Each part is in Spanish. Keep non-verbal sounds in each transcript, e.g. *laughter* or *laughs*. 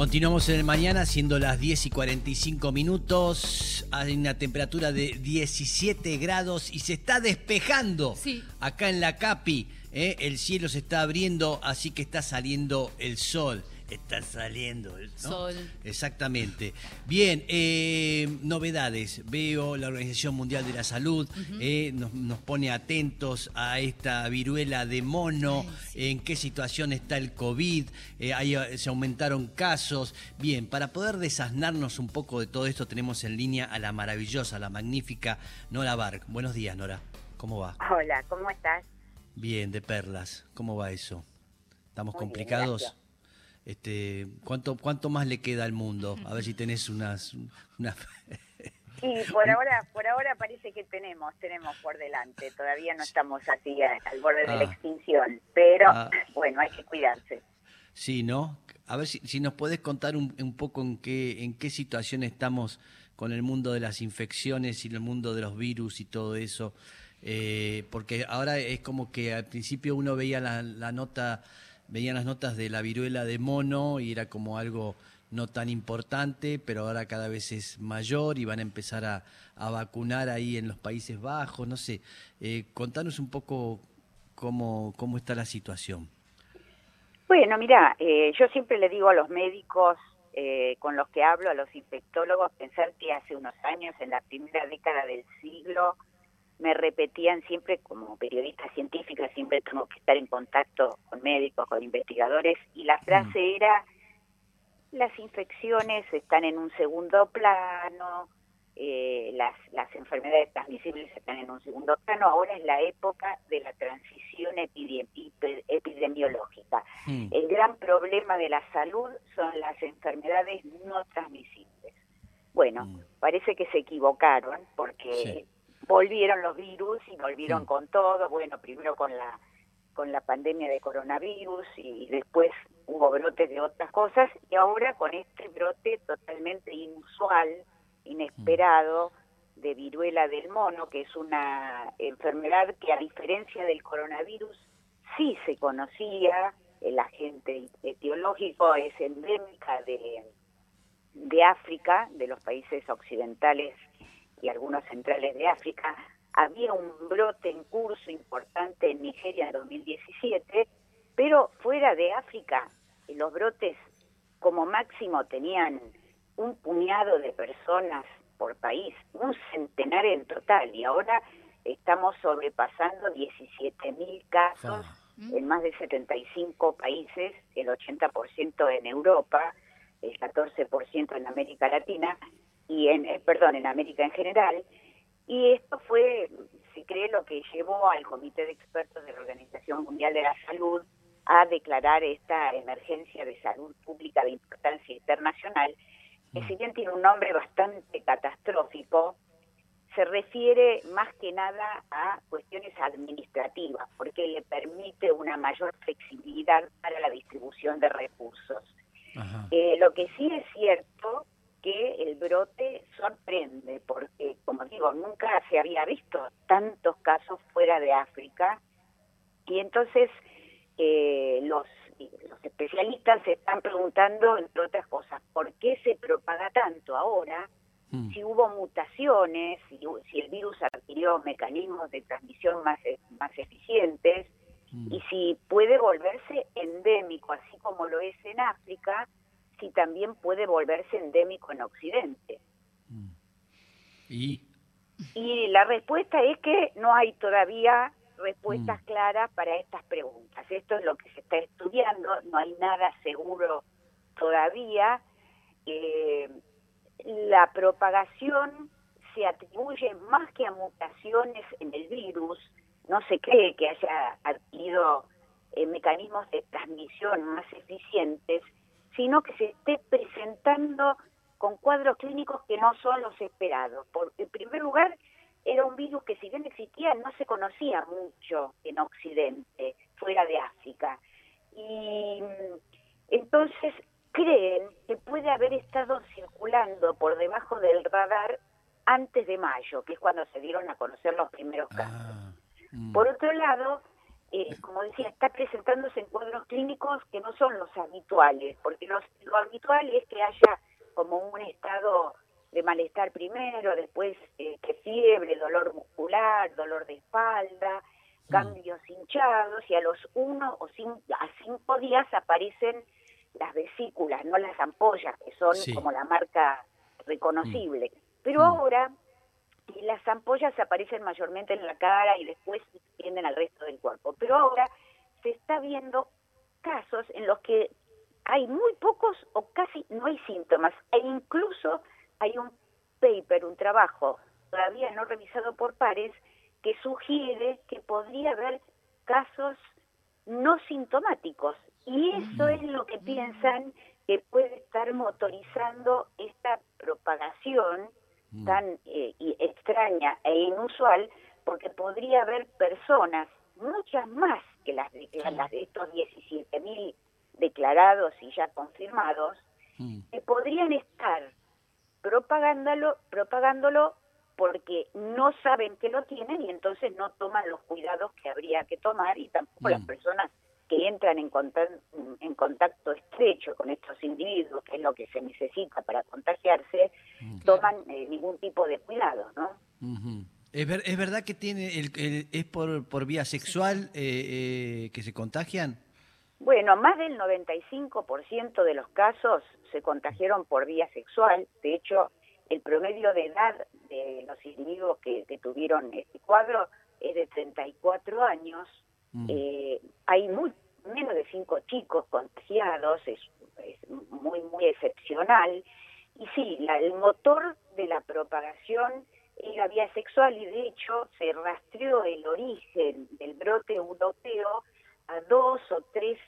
Continuamos en el mañana, siendo las 10 y 45 minutos. Hay una temperatura de 17 grados y se está despejando Sí. acá en la Capi. ¿eh? El cielo se está abriendo, así que está saliendo el sol. Está saliendo el ¿no? Sol. Exactamente. Bien, eh, novedades. Veo la Organización Mundial de la Salud eh, nos, nos pone atentos a esta viruela de mono, en qué situación está el COVID, eh, ahí, eh, se aumentaron casos. Bien, para poder desasnarnos un poco de todo esto, tenemos en línea a la maravillosa, la magnífica Nora Bark. Buenos días, Nora. ¿Cómo va? Hola, ¿cómo estás? Bien, de perlas. ¿Cómo va eso? ¿Estamos Muy bien, complicados? gracias. Este, ¿cuánto, ¿Cuánto más le queda al mundo? A ver si tenés unas... unas *laughs* Y por ahora, por ahora parece que tenemos, tenemos por delante. Todavía no estamos así al borde de la Ah. extinción, pero Ah. bueno, hay que cuidarse. Sí, ¿no? A ver si, si nos podés contar un, un poco en qué, en qué situación estamos con el mundo de las infecciones y el mundo de los virus y todo eso. Eh, porque ahora es como que al principio uno veía la, la nota, veían las notas de la viruela de mono y era como algo no tan importante, pero ahora cada vez es mayor y van a empezar a, a vacunar ahí en los Países Bajos, no sé. Eh, contanos un poco cómo, cómo está la situación. Bueno, mira, eh, yo siempre le digo a los médicos eh, con los que hablo, a los infectólogos, pensar que hace unos años, en la primera década del siglo, me repetían siempre, como periodista científica, siempre tengo que estar en contacto con médicos, con investigadores, y la frase era, las infecciones están en un segundo plano, eh, las, las enfermedades transmisibles están en un segundo plano, ahora es la época de la transición epidem- epi- epidemiológica. Mm. El gran problema de la salud son las enfermedades no transmisibles. Bueno, Mm. parece que se equivocaron porque Sí. Volvieron los virus y volvieron Mm. con todo, bueno, primero con la con la pandemia de coronavirus y después hubo brotes de otras cosas y ahora con este brote totalmente inusual, inesperado de viruela del mono, que es una enfermedad que a diferencia del coronavirus sí se conocía, el agente etiológico es endémica de, de África, de los países occidentales y algunos centrales de África. Había un brote en curso importante en Nigeria en 2017, pero fuera de África los brotes como máximo tenían un puñado de personas por país, un centenar en total, y ahora estamos sobrepasando 17.000 casos Fa. en más de 75 países, el 80% en Europa, el 14% en América Latina y en eh, perdón, en América en general. Y esto fue, se cree, lo que llevó al Comité de Expertos de la Organización Mundial de la Salud a declarar esta emergencia de salud pública de importancia internacional, que si bien tiene un nombre bastante catastrófico, se refiere más que nada a cuestiones administrativas, porque le permite una mayor flexibilidad para la distribución de recursos. Eh, lo que sí es cierto que el brote sorprende, porque, como digo, nunca se había visto tantos casos fuera de África, y entonces eh, los, los especialistas se están preguntando, entre otras cosas, ¿por qué se propaga tanto ahora? Mm. si hubo mutaciones, si, si el virus adquirió mecanismos de transmisión más, más eficientes Mm. y si puede volverse endémico, así como lo es en África, si también puede volverse endémico en Occidente. Mm. Y Y la respuesta es que no hay todavía respuestas Mm. claras para estas preguntas. Esto es lo que se está estudiando, no hay nada seguro todavía. Eh, la propagación se atribuye más que a mutaciones en el virus, no se cree que haya adquirido eh, mecanismos de transmisión más eficientes, sino que se esté presentando con cuadros clínicos que no son los esperados. Por, en primer lugar, era un virus que si bien existía, no se conocía mucho en Occidente, fuera de África. Y mm, entonces creen que puede haber estado circulando por debajo del radar antes de mayo, que es cuando se dieron a conocer los primeros casos. ah, mm. Por otro lado, eh, como decía, está presentándose en cuadros clínicos que no son los habituales, porque lo habitual es que haya como un estado de malestar primero, después eh, que fiebre, dolor muscular, dolor de espalda, mm. cambios hinchados y a los uno o cinco, a cinco días aparecen las vesículas, no las ampollas, que son como la marca reconocible. Mm. Pero mm. ahora las ampollas aparecen mayormente en la cara y después se extienden al resto del cuerpo. Pero ahora se está viendo casos en los que hay muy pocos o casi no hay síntomas e incluso hay un paper, un trabajo todavía no revisado por pares que sugiere que podría haber casos no sintomáticos y eso es lo que piensan que puede estar motorizando esta propagación mm. tan eh, extraña e inusual porque podría haber personas, muchas más que las de, las de estos 17.000 declarados y ya confirmados, mm. que podrían estar propagándolo, propagándolo porque no saben que lo tienen y entonces no toman los cuidados que habría que tomar y tampoco las mm. personas que entran en contacto, en contacto estrecho con estos individuos, que es lo que se necesita para contagiarse. Toman eh, ningún tipo de cuidado, ¿no? ¿Es, ¿Es, verdad que tiene el, es por, por vía sexual eh, eh, que se contagian? Bueno, más del 95% de los casos se contagiaron por vía sexual. De hecho, el promedio de edad de los individuos que, tuvieron este cuadro es de 34 años. Mm. Eh, hay muy menos de cinco chicos contagiados, es, muy, muy excepcional. Y sí, el motor de la propagación es la vía sexual y de hecho se rastreó el origen del brote europeo a dos o tres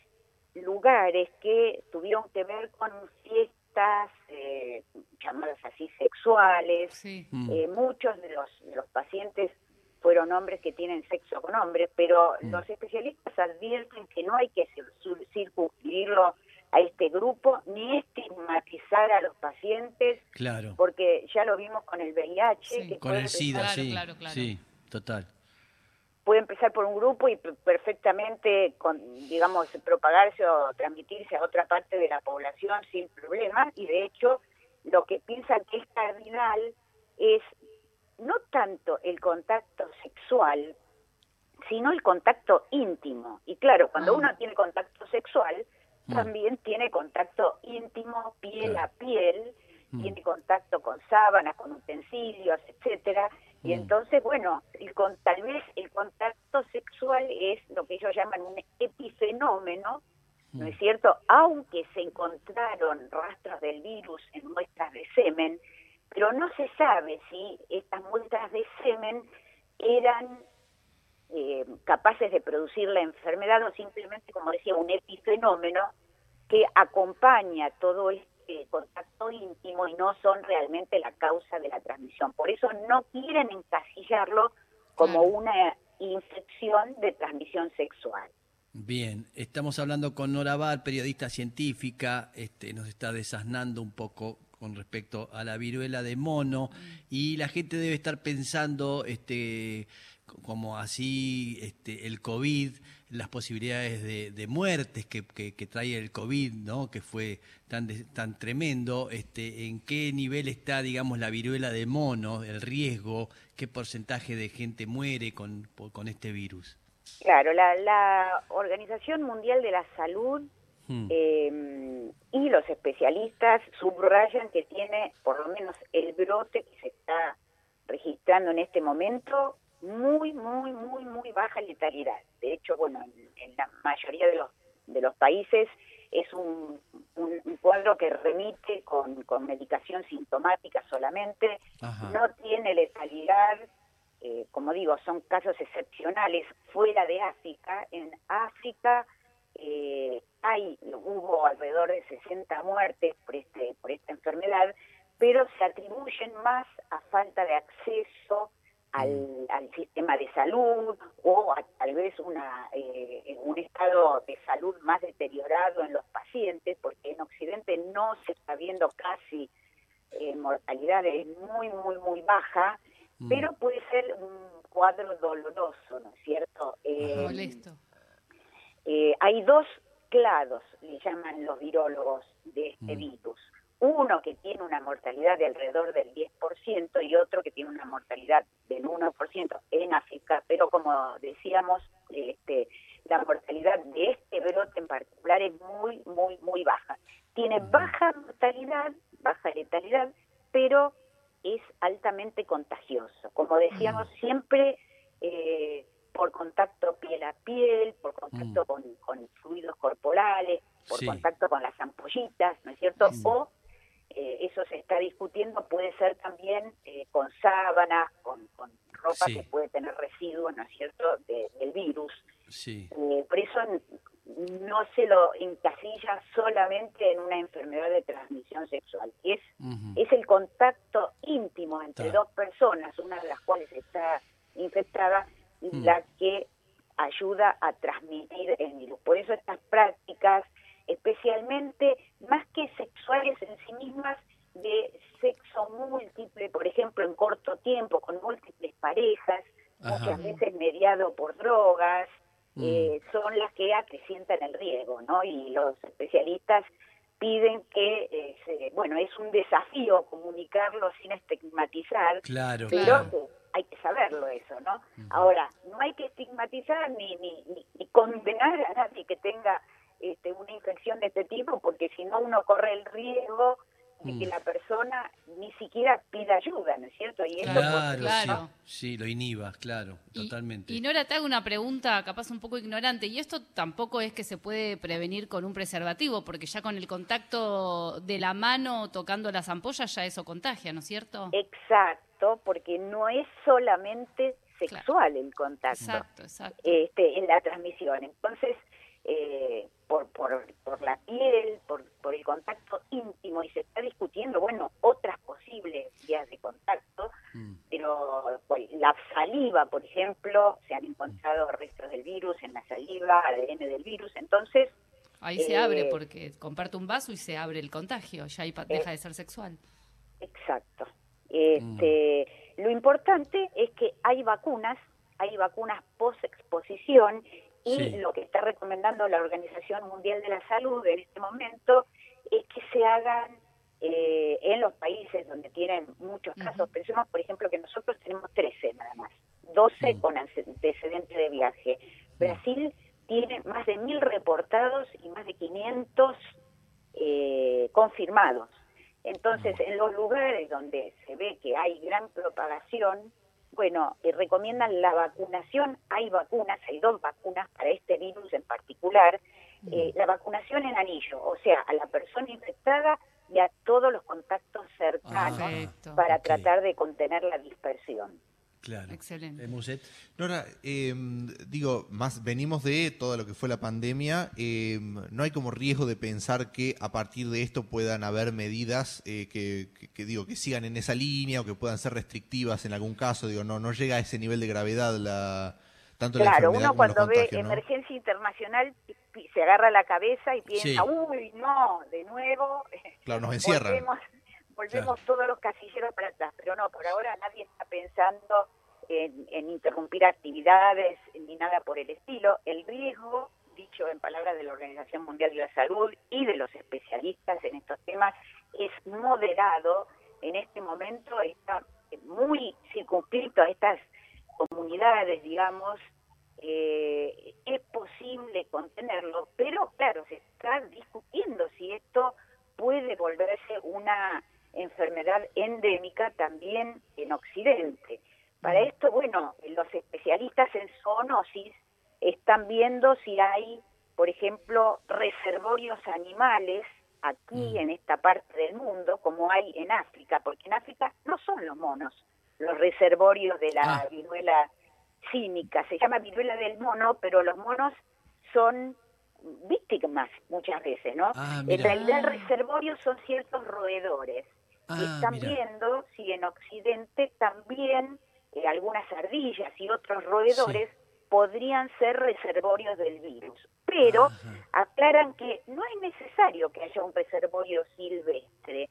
lugares que tuvieron que ver con fiestas eh, llamadas así sexuales. Mm. Eh, muchos de los, los pacientes fueron hombres que tienen sexo con hombres, pero mm. los especialistas advierten que no hay que circunscribirlo a este grupo ni estigmatizar a los pacientes, claro. porque ya lo vimos con el VIH. con el SIDA, sí, sí, total puede empezar por un grupo y perfectamente, con, digamos, propagarse o transmitirse a otra parte de la población sin problema. Y de hecho, lo que piensan que es cardinal es no tanto el contacto sexual, sino el contacto íntimo. Y claro, cuando ah. uno tiene contacto sexual, mm. también tiene contacto íntimo, piel a piel, mm. tiene contacto con sábanas, con utensilios, etcétera y mm. entonces, bueno, el, con, tal vez el contacto sexual es lo que ellos llaman un epifenómeno, ¿no es cierto? Aunque se encontraron rastros del virus en muestras de semen, pero no se sabe si estas muestras de semen eran capaces de producir la enfermedad o simplemente, como decía, un epifenómeno que acompaña todo esto eh, contacto íntimo y no son realmente la causa de la transmisión. Por eso no quieren encasillarlo como una infección de transmisión sexual. Bien, estamos hablando con Nora Bar, periodista científica, este, nos está desasnando un poco con respecto a la viruela de mono y la gente debe estar pensando este, como así este, el COVID, las posibilidades de, muertes que, que, trae el COVID, ¿no? que fue tan, tan tremendo, este, en qué nivel está, digamos, la viruela de mono, el riesgo, qué porcentaje de gente muere con, con este virus. Claro, la, la Organización Mundial de la Salud hmm. em, y los especialistas subrayan que tiene por lo menos el brote que se está registrando en este momento muy, muy, muy, muy baja letalidad. De hecho, bueno, en, la mayoría de los, de los países es un, un, cuadro que remite con, con medicación sintomática solamente, no tiene letalidad, eh, como digo, son casos excepcionales fuera de África. En África eh, hay hubo alrededor de 60 muertes por este por esta enfermedad, pero se atribuyen más a falta de acceso al, mm. al, sistema de salud o a, tal vez una, eh, un estado de salud más deteriorado en los pacientes, porque en Occidente no se está viendo casi eh, mortalidad, es muy, muy, muy baja, mm. pero puede ser un cuadro doloroso, ¿no es cierto? Eh, Molesto. eh, hay dos clados, le llaman los virólogos de este Mm. virus. Uno que tiene una mortalidad de alrededor del 10% y otro que tiene una mortalidad del 1% en África, pero como decíamos, este, la mortalidad de este brote en particular es muy, muy, muy baja. Tiene baja mortalidad, baja letalidad, pero es altamente contagioso. Como decíamos, siempre eh, por contacto piel a piel, por contacto Mm. con, con fluidos corporales, por Sí. contacto con las ampollitas, ¿no es cierto? Mm. O puede ser también eh, con sábanas, con, con ropa Sí. que puede tener residuos, ¿no es cierto?, de- del virus. Sí. Eh, por eso no se lo encasilla solamente en una enfermedad de transmisión sexual. Es, es el contacto íntimo entre dos personas, una de las cuales está infectada, y Mm. la que ayuda a transmitir el virus. Por eso estas prácticas, especialmente más que sexuales en sí mismas, de sexo múltiple, por ejemplo, en corto tiempo, con múltiples parejas, Ajá. muchas veces mediado por drogas, Mm. eh, son las que acrecientan el riesgo, ¿no? Y los especialistas piden que, eh, se- bueno, es un desafío comunicarlo sin estigmatizar, Claro, pero claro. hay que saberlo eso, ¿no? Ahora, no hay que estigmatizar ni, ni, ni, ni condenar a nadie que tenga este, una infección de este tipo, porque si no uno corre el riesgo de que Mm. la persona ni siquiera pida ayuda, ¿no es cierto? Y eso Claro, Claro. sí, sí, lo inhiba, claro, Y- totalmente. Y, Nora, te hago una pregunta capaz un poco ignorante. Y esto tampoco es que se puede prevenir con un preservativo, porque ya con el contacto de la mano tocando las ampollas ya eso contagia, ¿no es cierto? Exacto, porque no es solamente sexual el contacto Exacto, exacto. este, en la transmisión. Entonces, eh, por, por, por la piel, por, por el contacto íntimo, y se está discutiendo, bueno, otras posibles vías de contacto, Mm. pero pues, la saliva, por ejemplo, se han encontrado restos del virus en la saliva, ADN del virus, entonces, Ahí se eh, abre porque comparte un vaso y se abre el contagio, ya ahí pa- deja de ser sexual. Exacto. Este, Lo importante es que hay vacunas, hay vacunas post-exposición y Sí. lo que está recomendando la Organización Mundial de la Salud en este momento es que se hagan eh, en los países donde tienen muchos casos. Pensemos, por ejemplo, que nosotros tenemos 13 nada más, 12 Mm. con antecedentes de viaje. Brasil tiene más de mil reportados y más de 500 eh, confirmados. Entonces, en los lugares donde se ve que hay gran propagación, bueno, eh, recomiendan la vacunación. Hay vacunas, hay dos vacunas para este virus en particular. Eh, la vacunación en anillo, o sea, a la persona infectada y a todos los contactos cercanos Perfecto. para tratar de contener la dispersión. Claro. Excelente. Eh, Muset. Nora, eh, digo, más venimos de todo lo que fue la pandemia. eh, no hay como riesgo de pensar que a partir de esto puedan haber medidas eh, que, que- que, digo que sigan en esa línea o que puedan ser restrictivas en algún caso. Digo, no no llega a ese nivel de gravedad la tanto la Claro, enfermedad uno cuando ve emergencia internacional se agarra la cabeza y piensa, Sí. uy, no, de nuevo. Claro, nos *laughs* encierran. Volvemos, volvemos Claro. todos los casilleros para atrás, pero no, por ahora nadie está pensando en, en interrumpir actividades ni nada por el estilo. El riesgo, dicho en palabras de la Organización Mundial de la Salud y de los especialistas en estos temas, es moderado. En este momento está muy circunscrito a estas comunidades, digamos, eh, es posible contenerlo, pero claro, se está discutiendo si esto puede volverse una también en Occidente. Para esto, bueno, los especialistas en zoonosis están viendo si hay, por ejemplo, reservorios animales aquí Mm. en esta parte del mundo, como hay en África, porque en África no son los monos los reservorios de la Ah. viruela cínica. Se llama viruela del mono, pero los monos son víctimas muchas veces, ¿no? Ah, en realidad el reservorio son ciertos roedores. Ah, están mira. viendo si en Occidente también eh, algunas ardillas y otros roedores podrían ser reservorios del virus. Pero Ajá. aclaran que no es necesario que haya un reservorio silvestre,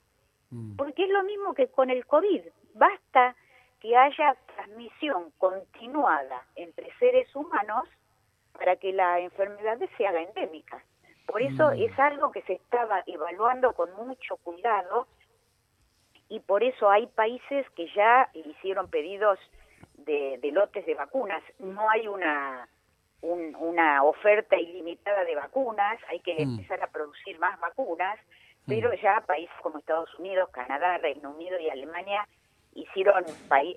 Mm. porque es lo mismo que con el COVID. Basta que haya transmisión continuada entre seres humanos para que la enfermedad se haga endémica. Por eso Mm. es algo que se estaba evaluando con mucho cuidado y por eso hay países que ya hicieron pedidos de, de lotes de vacunas. No hay una, un- una oferta ilimitada de vacunas, hay que Mm. empezar a producir más vacunas, pero ya países como Estados Unidos, Canadá, Reino Unido y Alemania hicieron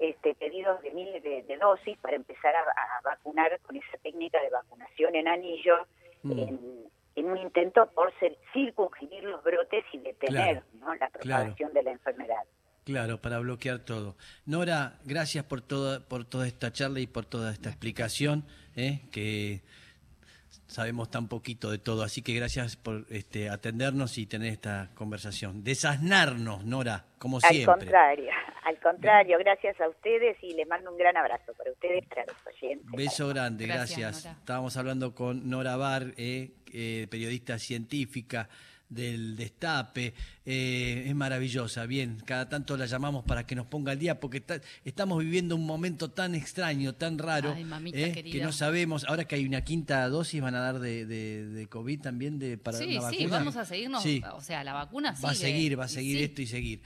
este, pedidos de miles de, de dosis para empezar a, a vacunar con esa técnica de vacunación en anillo, Mm. en, en un intento por circunscribir los brotes y detener Claro, ¿no? la propagación de la enfermedad. Claro, para bloquear todo. Nora, gracias por toda, por toda esta charla y por toda esta explicación, ¿eh? que sabemos tan poquito de todo, así que gracias por este, atendernos y tener esta conversación. Desasnarnos, Nora, como Al siempre. contrario, al contrario, gracias a ustedes y les mando un gran abrazo para ustedes y para los oyentes. Beso grande, Gracias. Estábamos hablando con Nora Bar, eh, eh, periodista científica del Destape. Eh, es maravillosa, bien. Cada tanto la llamamos para que nos ponga al día porque está- estamos viviendo un momento tan extraño, tan raro, Ay, eh, que no sabemos. Ahora que hay una quinta dosis, van a dar de, de- de COVID también de, para Sí, una sí, vacuna. vamos a seguirnos. Sí. O sea, la vacuna Va a sigue, seguir, va a y seguir sí. esto y seguir.